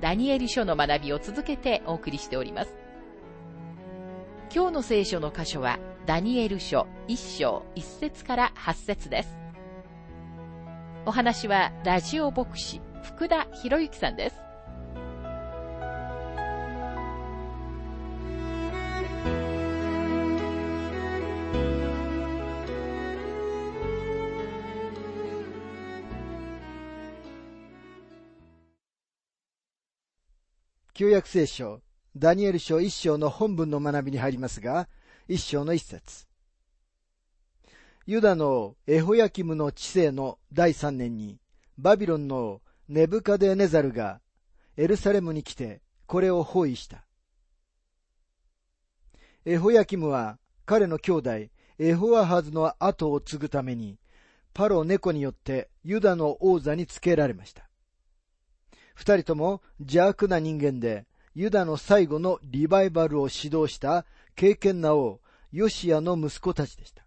ダニエル書の学びを続けてお送りしております。今日の聖書の箇所は、ダニエル書1章1節から8節です。お話は、ラジオ牧師、福田博之さんです。旧約聖書、ダニエル書一章の本文の学びに入りますが、一章の一節。ユダのエホヤキムの治世の第三年に、バビロンのネブカデネザルがエルサレムに来て、これを包囲した。エホヤキムは彼の兄弟エホアハズの後を継ぐために、パロネによってユダの王座につけられました。二人とも邪悪な人間で、ユダの最後のリバイバルを指導した敬虔な王、ヨシアの息子たちでした。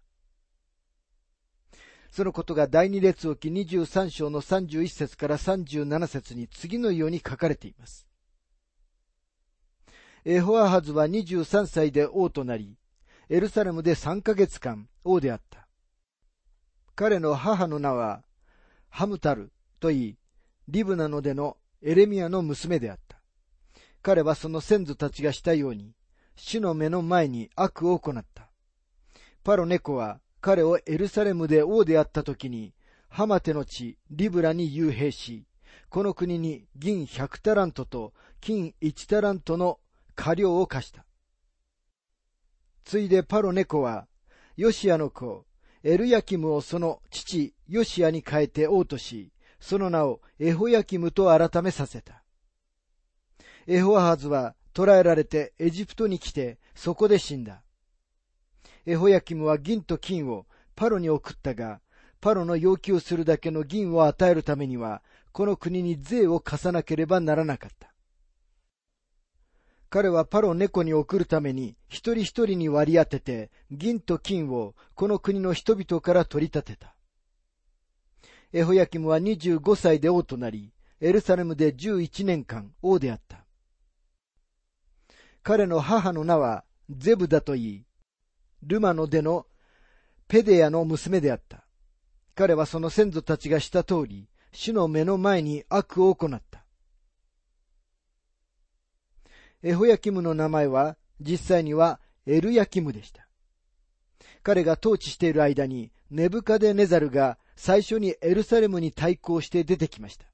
そのことが第二列王記23章の31節から37節に次のように書かれています。エホアハズは23歳で王となり、エルサレムで3ヶ月間王であった。彼の母の名はハムタルといい、リブナのでのエレミアの娘であった。彼はその先祖たちがしたように、主の目の前に悪を行った。パロネコは彼をエルサレムで王であった時に、ハマテの地リブラに幽閉し、この国に銀100タラントと金1タラントの過料を課した。ついでパロネコは、ヨシアの子、エルヤキムをその父ヨシアに変えて王とし、その名をエホヤキムと改めさせた。エホアハズは捕らえられてエジプトに来てそこで死んだ。エホヤキムは銀と金をパロに送ったが、パロの要求するだけの銀を与えるためには、この国に税を課さなければならなかった。彼はパロ猫に送るために一人一人に割り当てて銀と金をこの国の人々から取り立てた。エホヤキムは25歳で王となり、エルサレムで11年間王であった。彼の母の名はゼブダといい、ルマの出のペデヤの娘であった。彼はその先祖たちがした通り、主の目の前に悪を行った。エホヤキムの名前は実際にはエルヤキムでした。彼が統治している間にネブカデネザルが最初にエルサレムに対抗して出てきました。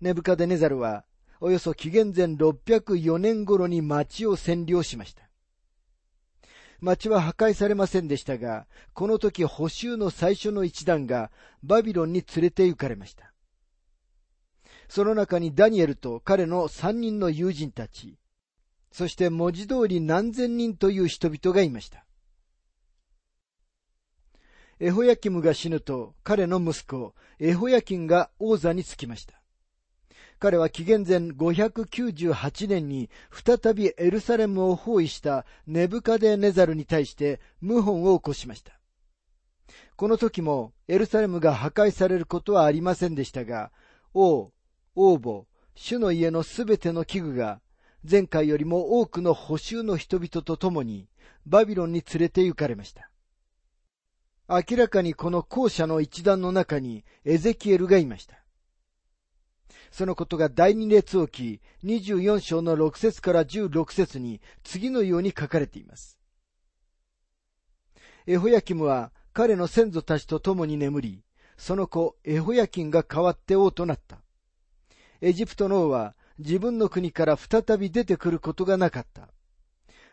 ネブカデネザルは、およそ紀元前604年頃に町を占領しました。町は破壊されませんでしたが、この時補修の最初の一団がバビロンに連れて行かれました。その中にダニエルと彼の三人の友人たち、そして文字通り何千人という人々がいました。エホヤキムが死ぬと、彼の息子、エホヤキンが王座につきました。彼は紀元前598年に再びエルサレムを包囲したネブカデネザルに対して謀反を起こしました。この時もエルサレムが破壊されることはありませんでしたが、王、王母、主の家のすべての器具が前回よりも多くの補修の人々と共にバビロンに連れて行かれました。明らかにこの校舎の一団の中にエゼキエルがいました。そのことが第二列王記24章の6節から16節に次のように書かれています。エホヤキムは彼の先祖たちと共に眠り、その子エホヤキンが代わって王となった。エジプトの王は自分の国から再び出てくることがなかった。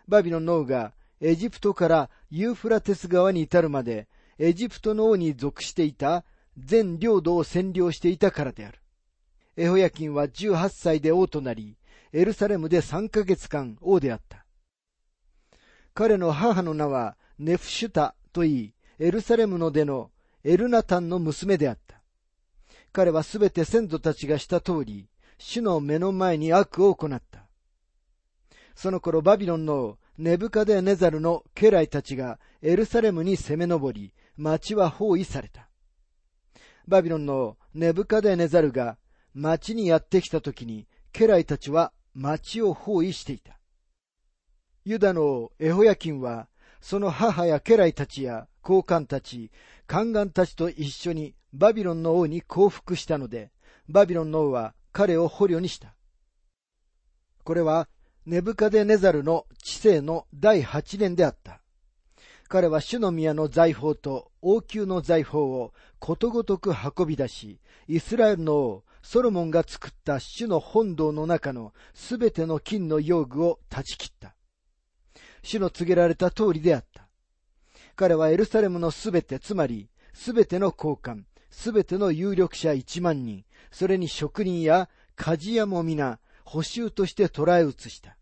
バビロンの王がエジプトからユーフラテス川に至るまでエジプトの王に属していた全領土を占領していたからである。エホヤキンは18歳で王となり、エルサレムで3ヶ月間王であった。彼の母の名はネフシュタといい、エルサレムの出のエルナタンの娘であった。彼はすべて先祖たちがした通り、主の目の前に悪を行った。その頃バビロンのネブカデネザルの家来たちがエルサレムに攻め上り、町は包囲された。バビロンのネブカデネザルが町にやってきた時に、家来たちは町を包囲していた。ユダのエホヤキンは、その母や家来たちや高官たち、宦官たちと一緒にバビロンの王に降伏したので、バビロンの王は彼を捕虜にした。これは、ネブカデネザルの治世の第八年であった。彼は主の宮の財宝と王宮の財宝をことごとく運び出し、イスラエルの王、ソロモンが作った主の本堂の中のすべての金の用具を断ち切った。主の告げられた通りであった。彼はエルサレムのすべて、つまりすべての交換、すべての有力者一万人、それに職人や鍛冶屋も皆、補修として捉え移した。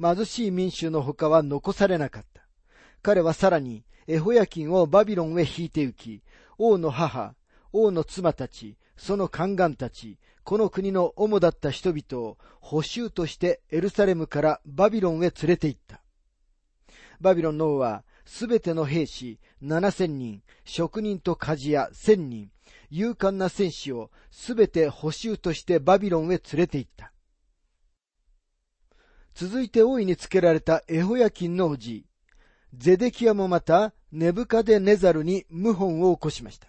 貧しい民衆の他は残されなかった。彼はさらに、エホヤキンをバビロンへ引いて行き、王の母、王の妻たち、その宦官たち、この国の主だった人々を補修としてエルサレムからバビロンへ連れて行った。バビロンの王は、すべての兵士七千人、職人と鍛冶屋千人、勇敢な戦士をすべて補修としてバビロンへ連れて行った。続いて王位につけられたエホヤキンのおじ、ゼデキアもまたネブカデネザルに謀反を起こしました。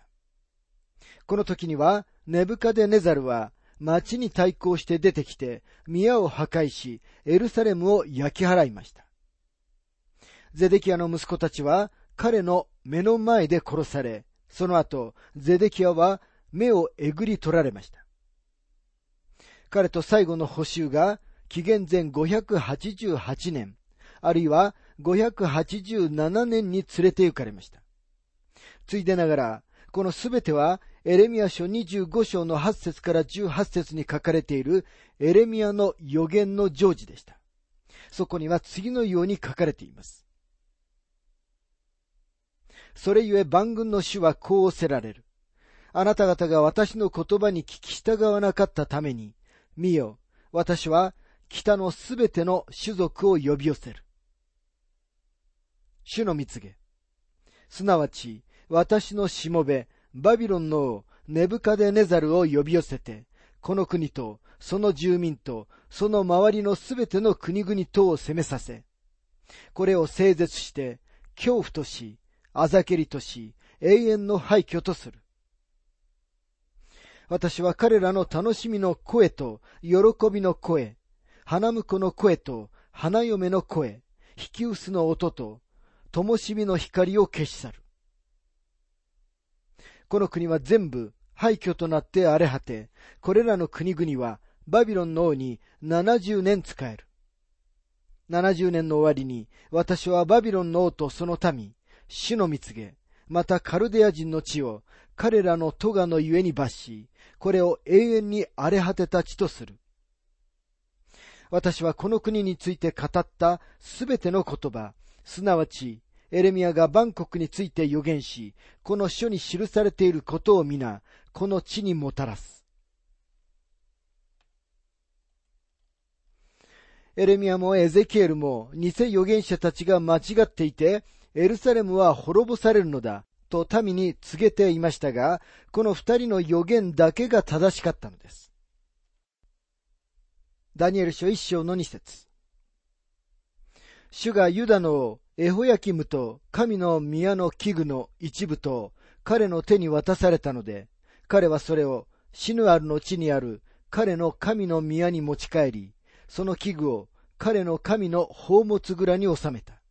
この時には、ネブカデネザルは、町に対抗して出てきて、宮を破壊し、エルサレムを焼き払いました。ゼデキアの息子たちは、彼の目の前で殺され、その後、ゼデキアは目をえぐり取られました。彼と最後の補修が、紀元前588年、あるいは587年に連れて行かれました。ついでながら、このすべてはエレミア書25章の8節から18節に書かれているエレミアの予言の成就でした。そこには次のように書かれています。それゆえ万軍の主はこうおせられる。あなた方が私の言葉に聞き従わなかったために、見よ、私は北のすべての種族を呼び寄せる。主の蜜げ。すなわち、私のしもべ、バビロンのネブカデネザルを呼び寄せて、この国と、その住民と、その周りのすべての国々とを攻めさせ、これを整絶して、恐怖とし、あざけりとし、永遠の廃墟とする。私は彼らの楽しみの声と、喜びの声、花婿の声と、花嫁の声、引き薄の音と、灯火の光を消し去る。この国は全部廃墟となって荒れ果て、これらの国々はバビロンの王に70年使える。70年の終わりに私はバビロンの王とその民、主の蜜げ、またカルデア人の地を彼らの咎のゆえに罰し、これを永遠に荒れ果てた地とする。私はこの国について語ったすべての言葉、すなわちエレミアがバンコクについて予言し、この書に記されていることを皆、この地にもたらす。エレミアもエゼキエルも偽預言者たちが間違っていて、エルサレムは滅ぼされるのだ、と民に告げていましたが、この二人の予言だけが正しかったのです。ダニエル書一章の二節主がユダのエホヤキムと神の宮の器具の一部と彼の手に渡されたので、彼はそれをシヌアルの地にある彼の神の宮に持ち帰り、その器具を彼の神の宝物蔵に収めた。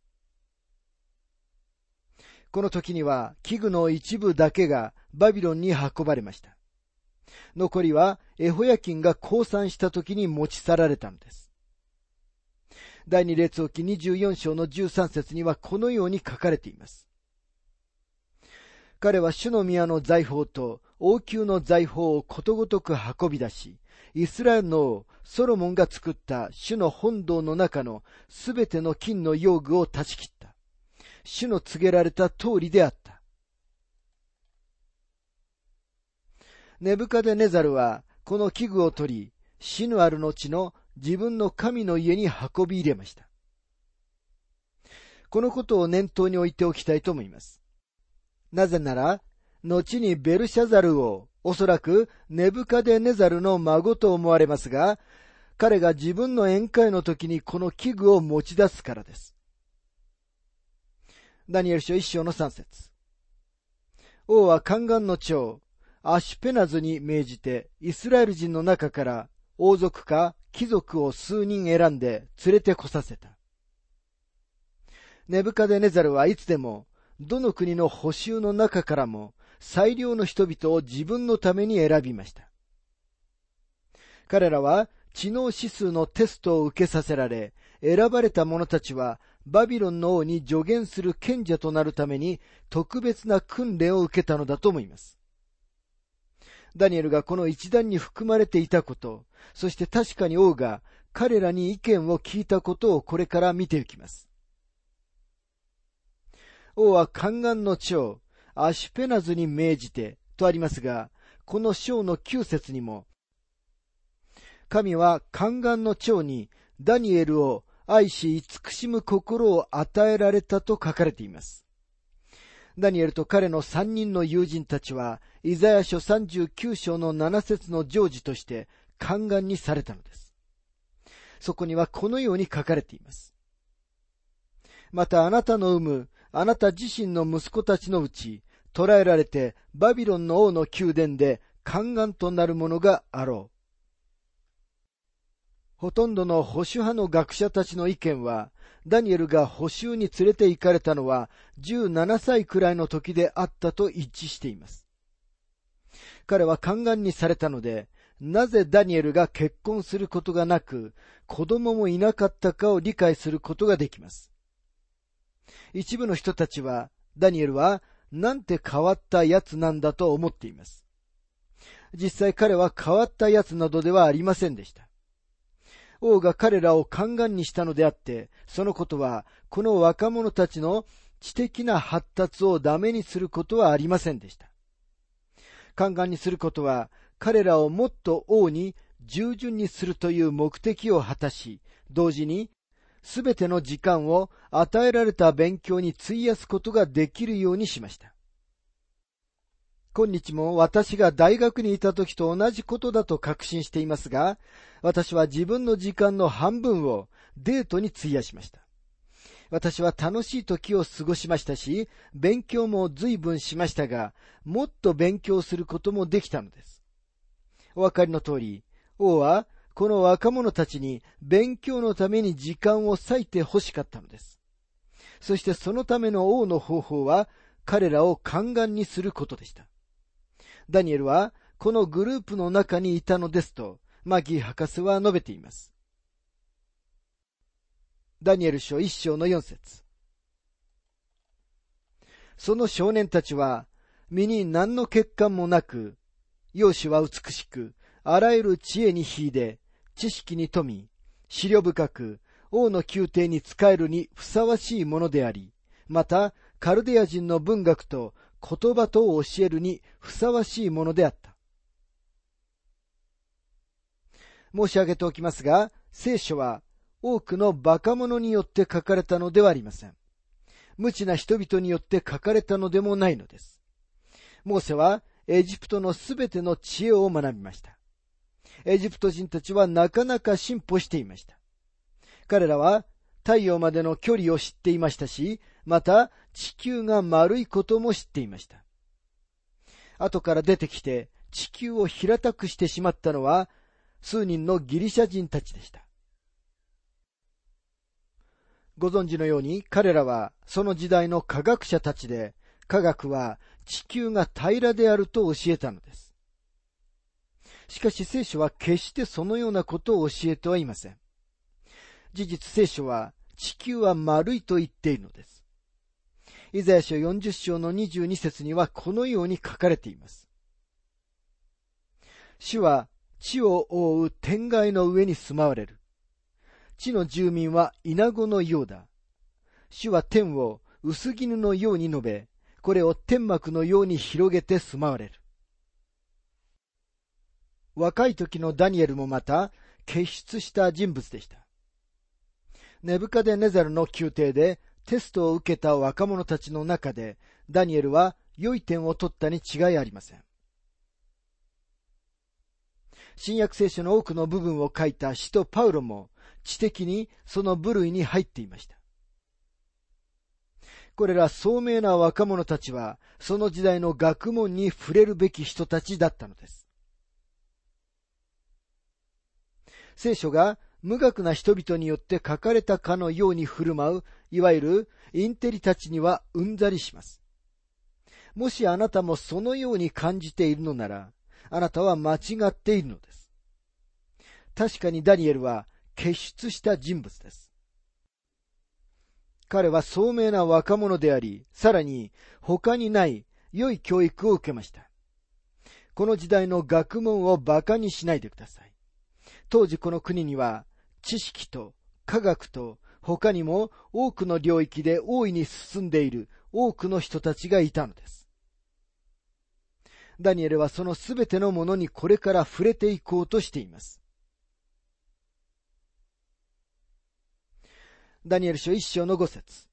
この時には器具の一部だけがバビロンに運ばれました。残りはエホヤキンが降参した時に持ち去られたのです。第二列王記24章の13節にはこのように書かれています。彼は主の宮の財宝と王宮の財宝をことごとく運び出し、イスラエルの王ソロモンが作った主の本堂の中のすべての金の用具を断ち切った。主の告げられた通りであった。ネブカデネザルはこの器具を取り、死ぬある後の自分の神の家に運び入れました。このことを念頭に置いておきたいと思います。なぜなら、後にベルシャザルを、おそらくネブカデネザルの孫と思われますが、彼が自分の宴会の時にこの器具を持ち出すからです。ダニエル書一章の三節王は宦官の長、アシュペナズに命じて、イスラエル人の中から王族か貴族を数人選んで連れてこさせた。ネブカデネザルはいつでもどの国の補修の中からも最良の人々を自分のために選びました。彼らは知能指数のテストを受けさせられ、選ばれた者たちはバビロンの王に助言する賢者となるために特別な訓練を受けたのだと思います。ダニエルがこの一団に含まれていたこと、そして確かに王が彼らに意見を聞いたことをこれから見ていきます。王は宦官の長、アシュペナズに命じて、とありますが、この章の9節にも、神は宦官の長にダニエルを愛し慈しむ心を与えられたと書かれています。ダニエルと彼の三人の友人たちは、イザヤ書39章の7節の成就として宦官にされたのです。そこにはこのように書かれています。またあなたの産むあなた自身の息子たちのうち、捕らえられてバビロンの王の宮殿で宦官となる者があろう。ほとんどの保守派の学者たちの意見は、ダニエルが補修に連れて行かれたのは17歳くらいの時であったと一致しています。彼は宦官にされたので、なぜダニエルが結婚することがなく、子供もいなかったかを理解することができます。一部の人たちは、ダニエルは、なんて変わった奴なんだと思っています。実際彼は変わった奴などではありませんでした。王が彼らを宦官にしたのであって、そのことは、この若者たちの知的な発達をダメにすることはありませんでした。宦官にすることは、彼らをもっと王に従順にするという目的を果たし、同時にすべての時間を与えられた勉強に費やすことができるようにしました。今日も私が大学にいた時と同じことだと確信していますが、私は自分の時間の半分をデートに費やしました。私は楽しい時を過ごしましたし、勉強も随分しましたが、もっと勉強することもできたのです。お分かりの通り、王はこの若者たちに勉強のために時間を割いて欲しかったのです。そしてそのための王の方法は彼らを宦官にすることでした。ダニエルはこのグループの中にいたのですと、マギー博士は述べています。ダニエル書一章の四節その少年たちは、身に何の欠陥もなく、容姿は美しく、あらゆる知恵に秀で、知識に富み、資料深く、王の宮廷に仕えるにふさわしいものであり、また、カルデア人の文学と言葉と教えるにふさわしいものであった。申し上げておきますが、聖書は多くの馬鹿者によって書かれたのではありません。無知な人々によって書かれたのでもないのです。モーセはエジプトのすべての知恵を学びました。エジプト人たちはなかなか進歩していました。彼らは太陽までの距離を知っていましたし、また地球が丸いことも知っていました。後から出てきて地球を平たくしてしまったのは数人のギリシャ人たちでした。ご存知のように彼らはその時代の科学者たちで科学は地球が平らであると教えたのです。しかし聖書は決してそのようなことを教えてはいません。事実聖書は地球は丸いと言っているのです。イザヤ書40章の22節にはこのように書かれています。主は地を覆う天外の上に住まわれる。地の住民は稲子のようだ。主は天を薄絹のように述べ、これを天幕のように広げて住まわれる。若い時のダニエルもまた傑出した人物でした。ネブカデネザルの宮廷でテストを受けた若者たちの中で、ダニエルは良い点を取ったに違いありません。新約聖書の多くの部分を書いた使徒パウロも知的にその部類に入っていました。これら聡明な若者たちは、その時代の学問に触れるべき人たちだったのです。聖書が無学な人々によって書かれたかのように振る舞う、いわゆるインテリたちにはうんざりします。もしあなたもそのように感じているのなら、あなたは間違っているのです。確かにダニエルは傑出した人物です。彼は聡明な若者であり、さらに他にない良い教育を受けました。この時代の学問を馬鹿にしないでください。当時この国には知識と科学と他にも多くの領域で大いに進んでいる多くの人たちがいたのです。ダニエルはそのすべてのものにこれから触れていこうとしています。ダニエル書一章の五節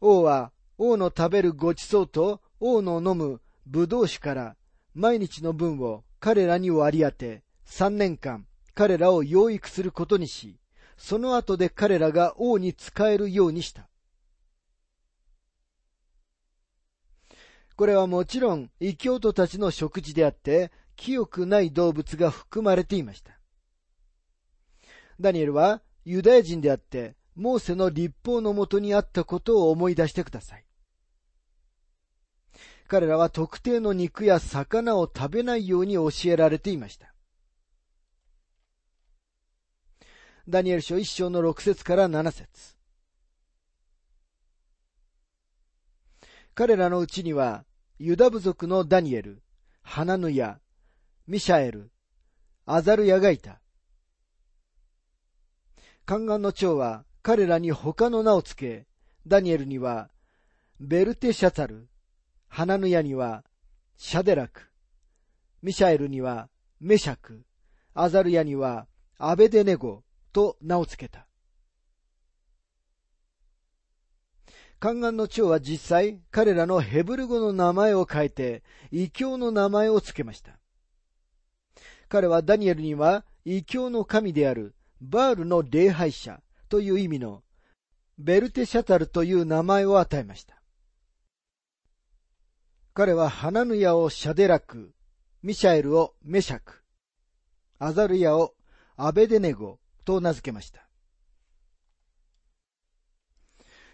王は王の食べるごちそうと王の飲む葡萄酒から毎日の分を彼らに割り当て、三年間彼らを養育することにし、その後で彼らが王に仕えるようにした。これはもちろん異教徒たちの食事であって、清くない動物が含まれていました。ダニエルはユダヤ人であって、モーセの立法のもとにあったことを思い出してください。彼らは特定の肉や魚を食べないように教えられていました。ダニエル書一章の六節から七節彼らのうちには、ユダ部族のダニエル、ハナヌヤ、ミシャエル、アザルヤがいた。宦官の長は彼らに他の名を付け、ダニエルには、ベルテシャツァル、ハナヌヤには、シャデラク、ミシャエルには、メシャク、アザルヤには、アベデネゴと名を付けた。宦官の長は実際、彼らのヘブル語の名前を変えて、異教の名前を付けました。彼はダニエルには、異教の神である、バールの礼拝者という意味の、ベルテシャタルという名前を与えました。彼はハナヌヤをシャデラク、ミシャエルをメシャク、アザルヤをアベデネゴと名付けました。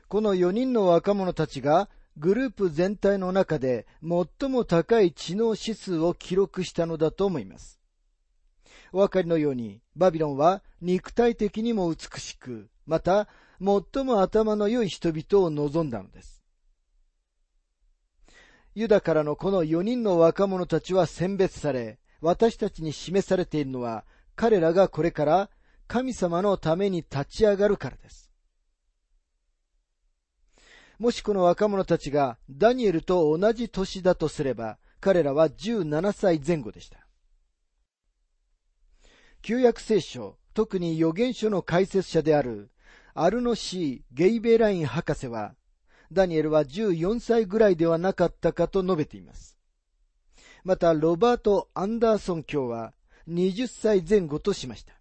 この4人の若者たちがグループ全体の中で最も高い知能指数を記録したのだと思います。お分かりのように、バビロンは肉体的にも美しく、また最も頭の良い人々を望んだのです。ユダからのこの4人の若者たちは選別され、私たちに示されているのは、彼らがこれから神様のために立ち上がるからです。もしこの若者たちがダニエルと同じ年だとすれば、彼らは17歳前後でした。旧約聖書、特に預言書の解説者であるアルノシー・ゲイベライン博士は、ダニエルは14歳ぐらいではなかったかと述べています。また、ロバート・アンダーソン教は20歳前後としました。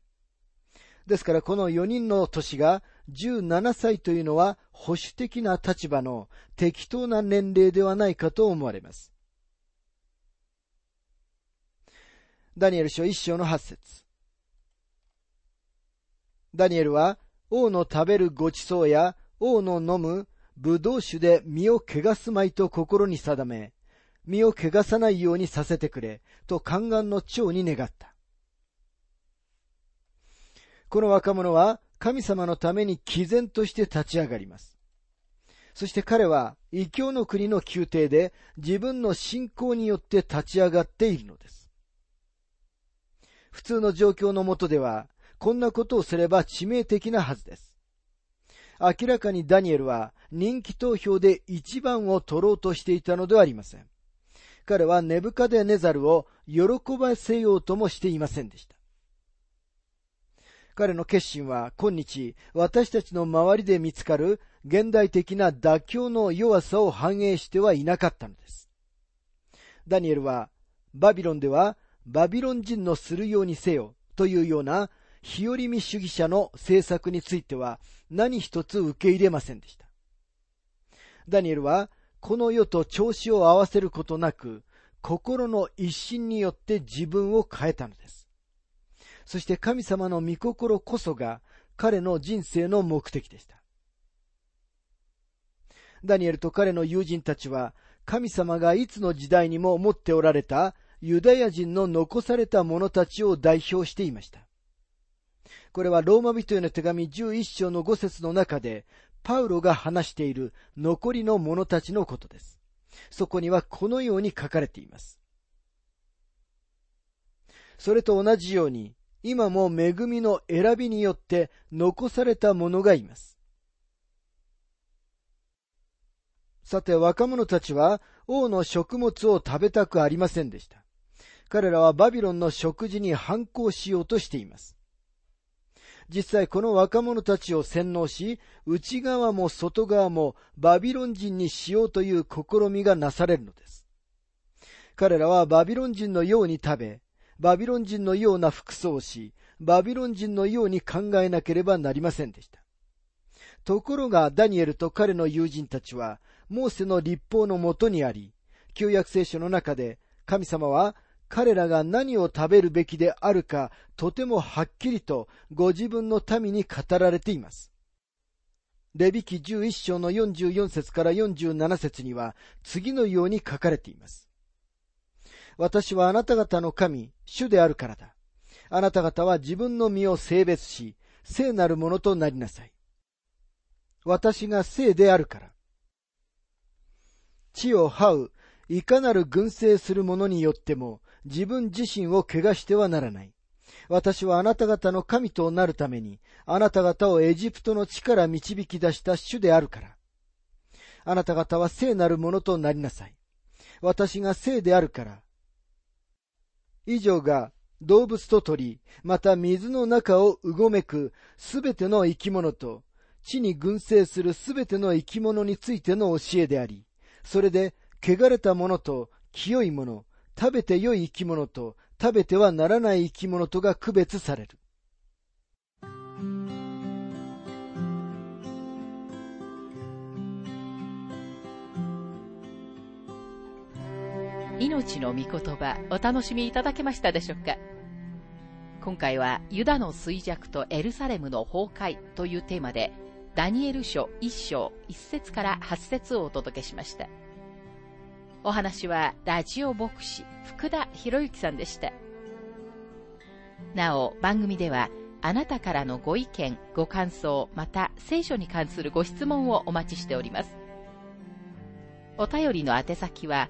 ですからこの4人の年が17歳というのは保守的な立場の適当な年齢ではないかと思われます。ダニエル書1章の8節ダニエルは王の食べるごちそうや王の飲む葡萄酒で身を汚すまいと心に定め、身を汚さないようにさせてくれ、と宦官の長に願った。この若者は神様のために毅然として立ち上がります。そして彼は異教の国の宮廷で自分の信仰によって立ち上がっているのです。普通の状況のもとでは、こんなことをすれば致命的なはずです。明らかにダニエルは人気投票で一番を取ろうとしていたのではありません。彼はネブカデネザルを喜ばせようともしていませんでした。彼の決心は今日私たちの周りで見つかる現代的な妥協の弱さを反映してはいなかったのです。ダニエルはバビロンではバビロン人のするようにせよというような日和見主義者の政策については何一つ受け入れませんでした。ダニエルはこの世と調子を合わせることなく心の一心によって自分を変えたのです。そして神様の御心こそが彼の人生の目的でした。ダニエルと彼の友人たちは神様がいつの時代にも持っておられたユダヤ人の残された者たちを代表していました。これはローマ人への手紙11章の5節の中で、パウロが話している残りの者たちのことです。そこにはこのように書かれています。それと同じように、今も恵みの選びによって残された者がいます。さて若者たちは王の食物を食べたくありませんでした。彼らはバビロンの食事に反抗しようとしています。実際この若者たちを洗脳し、内側も外側もバビロン人にしようという試みがなされるのです。彼らはバビロン人のように食べ、バビロン人のような服装をし、バビロン人のように考えなければなりませんでした。ところがダニエルと彼の友人たちは、モーセの立法のもとにあり、旧約聖書の中で神様は彼らが何を食べるべきであるか、とてもはっきりとご自分の民に語られています。レビ記11章の44節から47節には次のように書かれています。私はあなた方の神、主であるからだ。あなた方は自分の身を性別し、聖なるものとなりなさい。私が聖であるから。地を這う、いかなる群生する者によっても、自分自身を怪我してはならない。私はあなた方の神となるために、あなた方をエジプトの地から導き出した主であるから。あなた方は聖なるものとなりなさい。私が聖であるから。以上が動物と鳥、また水の中をうごめくすべての生き物と、地に群生するすべての生き物についての教えであり、それで、汚れたものと清いもの、食べて良い生き物と食べてはならない生き物とが区別される。命の御言葉お楽しみいただけましたでしょうか？今回はユダの衰弱とエルサレムの崩壊というテーマでダニエル書1章1節から8節をお届けしました。お話はラジオ牧師福田博之さんでした。なお、番組ではあなたからのご意見、ご感想、また聖書に関するご質問をお待ちしております。お便りの宛先は、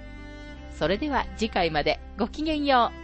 それでは次回までごきげんよう。